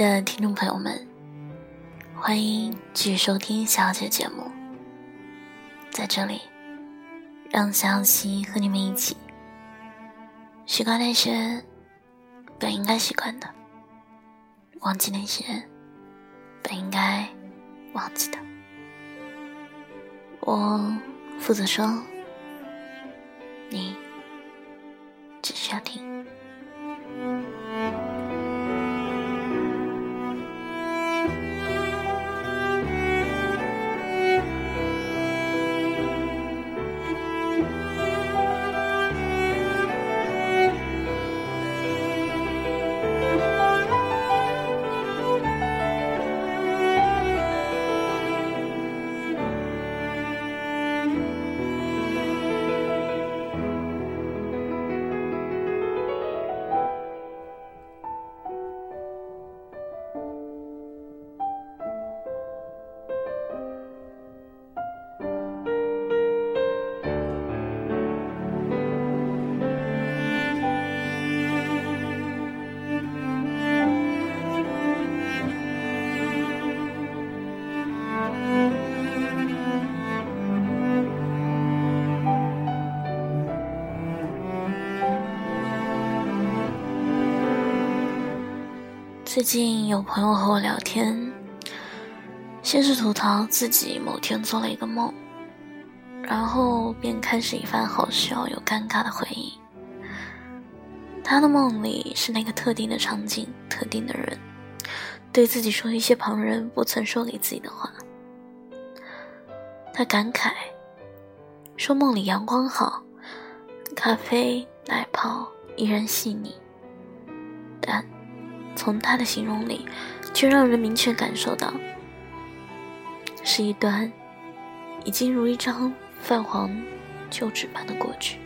的听众朋友们，欢迎继续收听小姐节目。在这里，让小溪和你们一起习惯那些本应该习惯的，忘记那些本应该忘记的。我负责说，你只需要听。最近有朋友和我聊天，先是吐槽自己某天做了一个梦，然后便开始一番好笑又尴尬的回忆。他的梦里是那个特定的场景、特定的人，对自己说一些旁人不曾说给自己的话。他感慨说梦里阳光好，咖啡奶泡依然细腻，但。从他的形容里，却让人明确感受到，是一段已经如一张泛黄旧纸般的过去。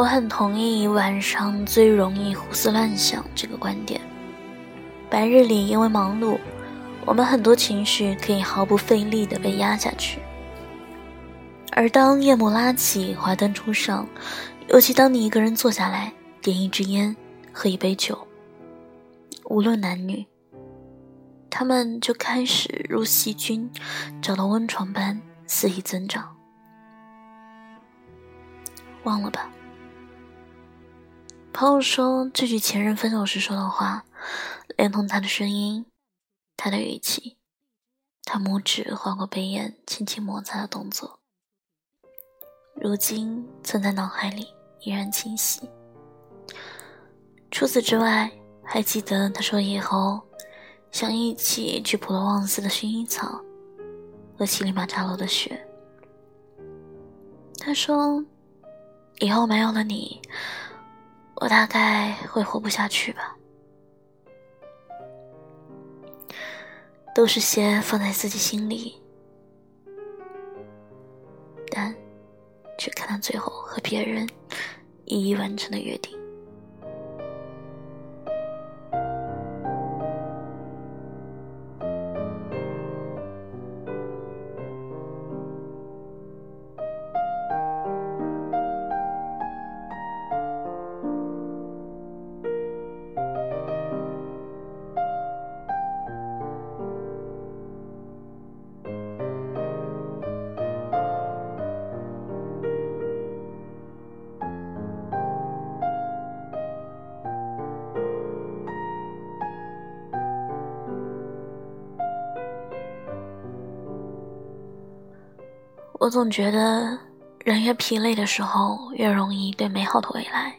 我很同意晚上最容易胡思乱想这个观点。白日里因为忙碌，我们很多情绪可以毫不费力地被压下去。而当夜幕拉起，华灯初上，尤其当你一个人坐下来，点一支烟，喝一杯酒，无论男女，他们就开始如细菌找到温床般肆意增长。忘了吧。朋友说这句前任分手时说的话，连同他的声音、他的语气、他拇指划过杯沿、轻轻摩擦的动作，如今存在脑海里依然清晰。除此之外，还记得他说以后想一起去普罗旺斯的薰衣草和乞力马扎罗的雪。他说以后没有了你。我大概会活不下去吧，都是些放在自己心里，但却看到最后和别人一一完成的约定。我总觉得，人越疲累的时候，越容易对美好的未来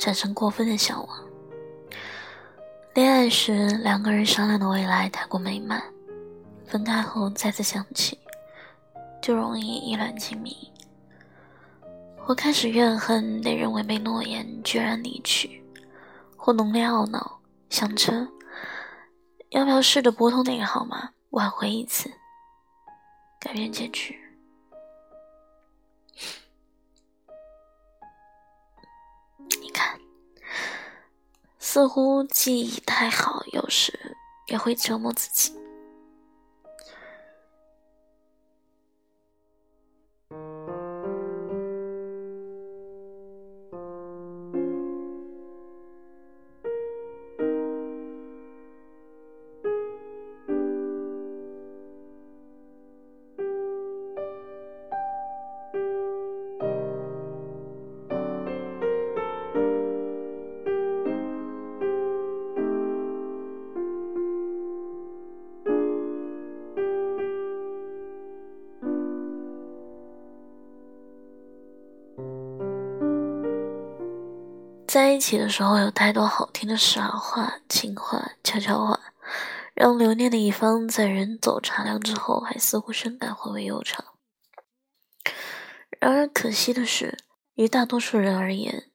产生过分的向往。恋爱时两个人商量的未来太过美满，分开后再次想起，就容易意乱情迷。我开始怨恨那人违背诺言居然离去，或浓烈懊恼，想着要不要试着拨通那个号码挽回一次，改变结局。似乎记忆太好，有时也会折磨自己。在一起的时候，有太多好听的傻话、情话、悄悄话，让留念的一方在人走茶凉之后，还似乎深感回味悠长。然而可惜的是，于大多数人而言，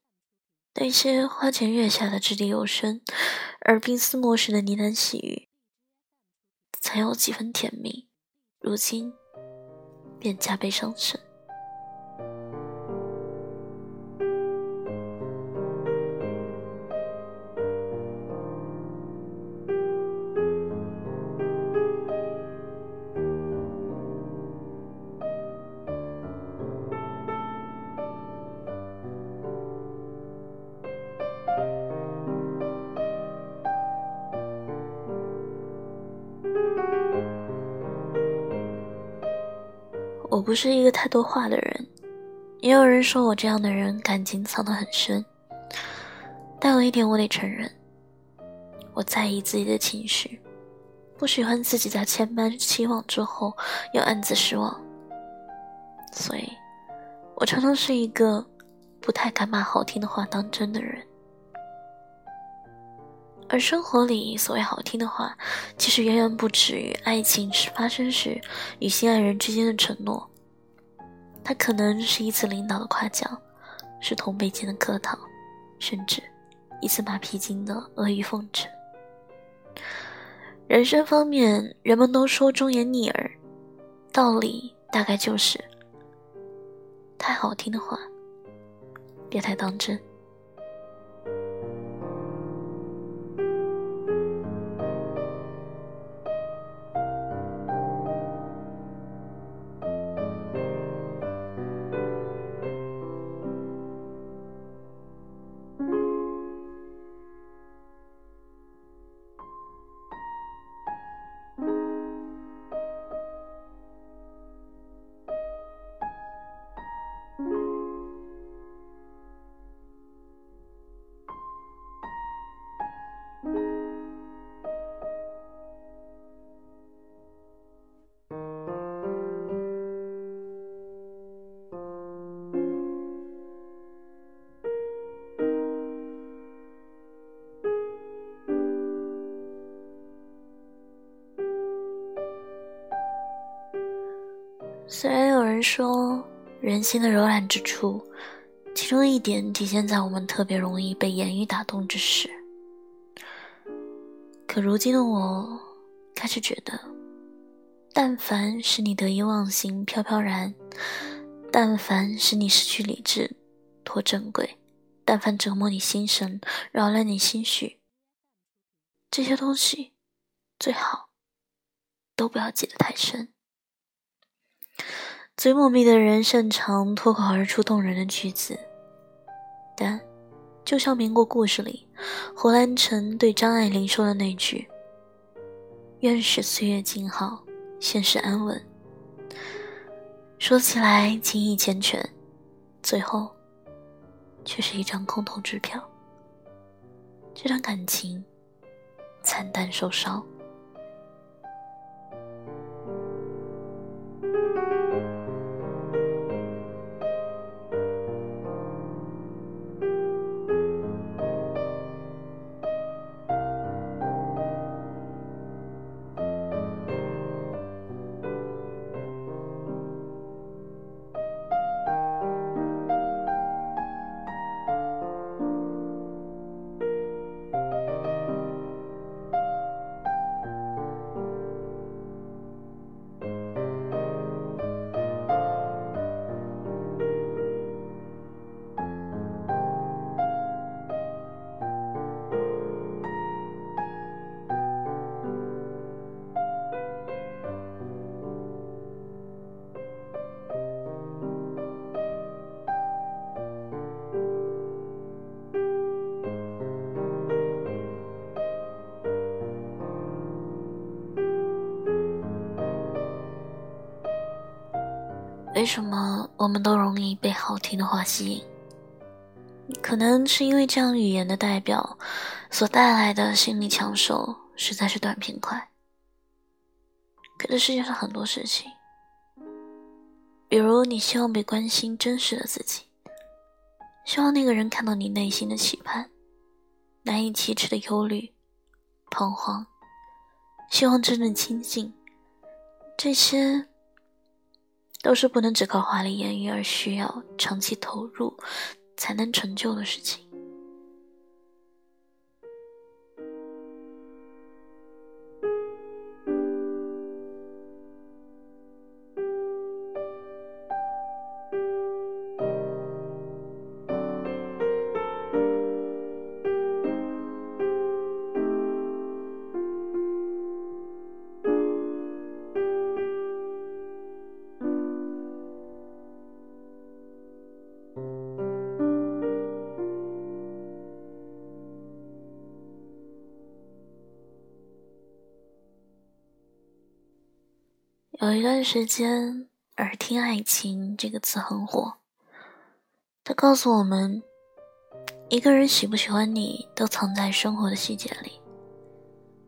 那些花前月下的掷地有声，而冰丝莫世的呢喃细语，才有几分甜蜜，如今便加倍伤神。不是一个太多话的人，也有人说我这样的人感情藏得很深。但有一点我得承认，我在意自己的情绪，不喜欢自己在千般期望之后又暗自失望。所以，我常常是一个不太敢把好听的话当真的人。而生活里所谓好听的话，其实远远不止于爱情发生时与心爱人之间的承诺。它可能是一次领导的夸奖，是同辈间的客套，甚至一次马屁精的阿谀奉承。人生方面，人们都说忠言逆耳，道理大概就是：太好听的话，别太当真。人说人心的柔软之处，其中一点体现在我们特别容易被言语打动之时，可如今的我开始觉得，但凡使你得意忘形、飘飘然，但凡使你失去理智、脱正轨，但凡折磨你心神、扰乱你心绪，这些东西最好都不要记得太深。嘴抹密的人擅长脱口而出动人的句子，但就像民国故事里胡兰成对张爱玲说的那句：“愿使岁月静好，现世安稳。”说起来情意缱绻，最后却是一张空头支票。这段感情惨淡受伤。为什么我们都容易被好听的话吸引？可能是因为这样语言的代表所带来的心理抢手实在是短平快。可这世界上很多事情，比如你希望被关心真实的自己，希望那个人看到你内心的期盼，难以启齿的忧虑、彷徨，希望真正亲近，这些。都是不能只靠华丽言语，而需要长期投入才能成就的事情。有一段时间，“耳听爱情”这个词很火。它告诉我们，一个人喜不喜欢你，都藏在生活的细节里。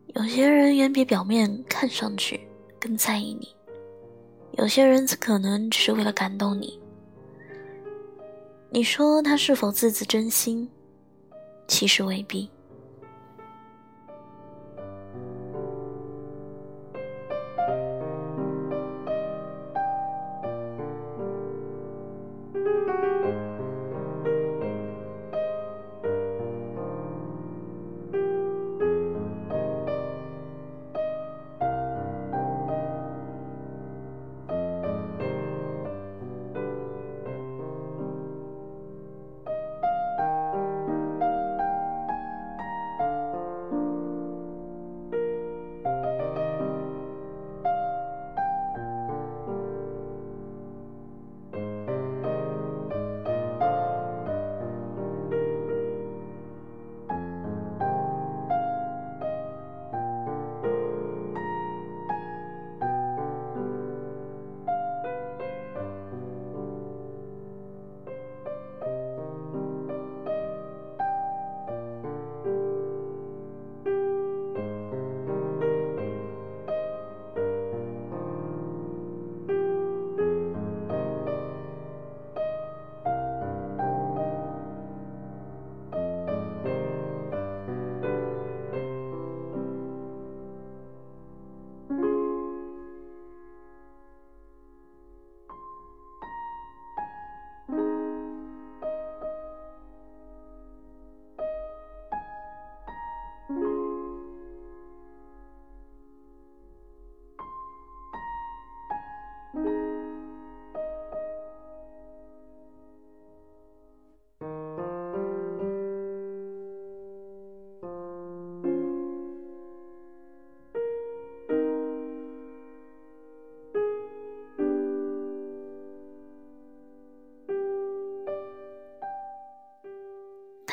有些人远比表面看上去更在意你，有些人则可能只是为了感动你。你说他是否字字真心？其实未必。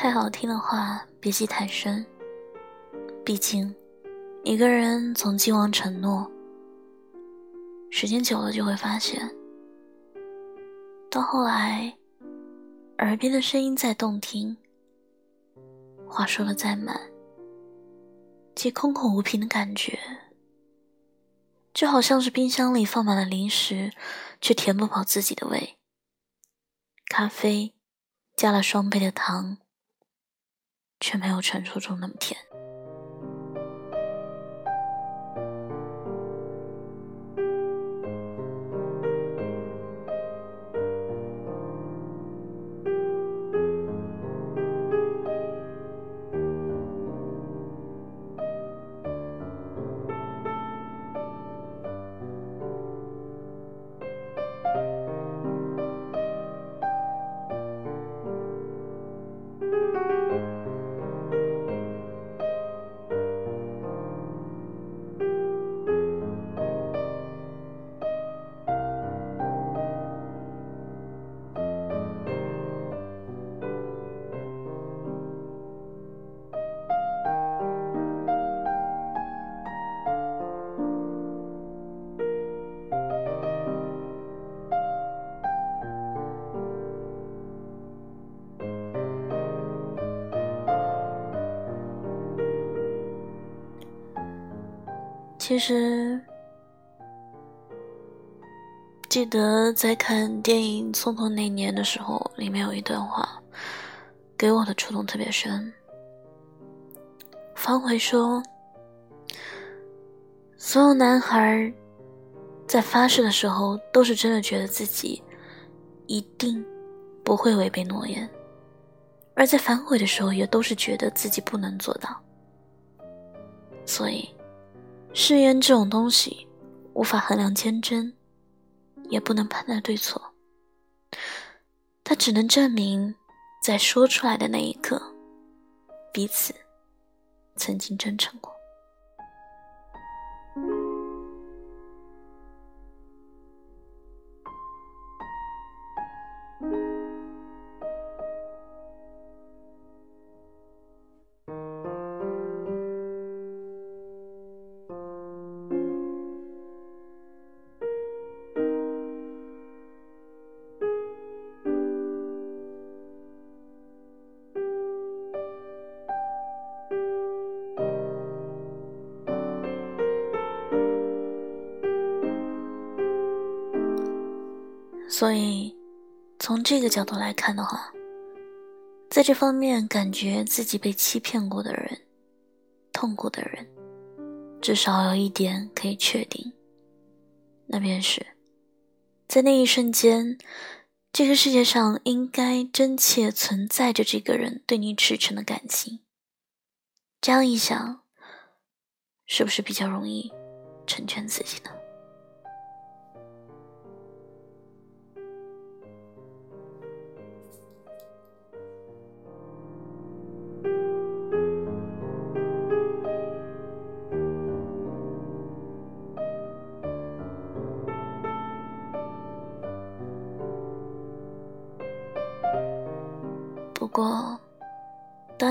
太好听的话，别记太深。毕竟，一个人从既往承诺，时间久了就会发现，到后来，耳边的声音再动听，话说的再满，其空口无凭的感觉，就好像是冰箱里放满了零食，却填不饱自己的胃。咖啡加了双倍的糖。却没有传说中那么甜。其实，记得在看电影《匆匆那年》的时候，里面有一段话，给我的触动特别深。方茴说：“所有男孩在发誓的时候，都是真的觉得自己一定不会违背诺言；而在反悔的时候，也都是觉得自己不能做到。所以。”誓言这种东西，无法衡量坚贞，也不能判断对错。它只能证明，在说出来的那一刻，彼此曾经真诚过。所以，从这个角度来看的话，在这方面感觉自己被欺骗过的人，痛苦的人，至少有一点可以确定，那便是，在那一瞬间，这个世界上应该真切存在着这个人对你赤诚的感情。这样一想，是不是比较容易成全自己呢？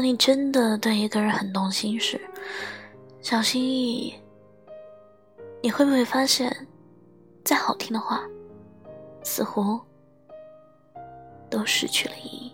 当你真的对一个人很动心时，小心翼翼，你会不会发现，再好听的话，似乎都失去了意义？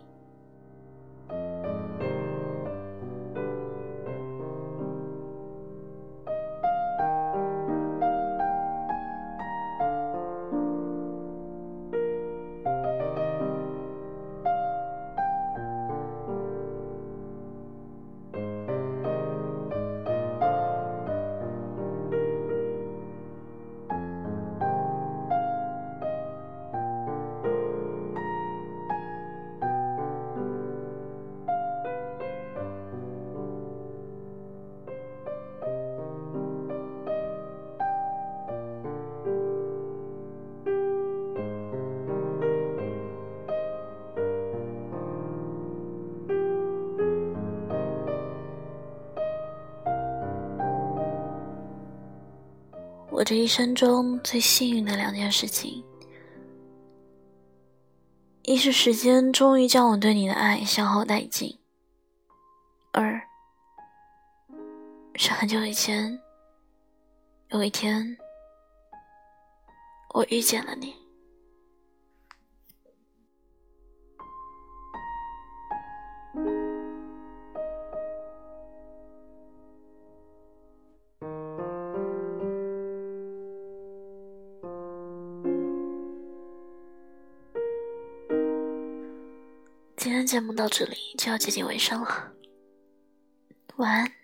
我这一生中最幸运的两件事情，一是时间终于将我对你的爱消耗殆尽，二是很久以前，有一天，我遇见了你。节目到这里就要接近尾声了，晚安。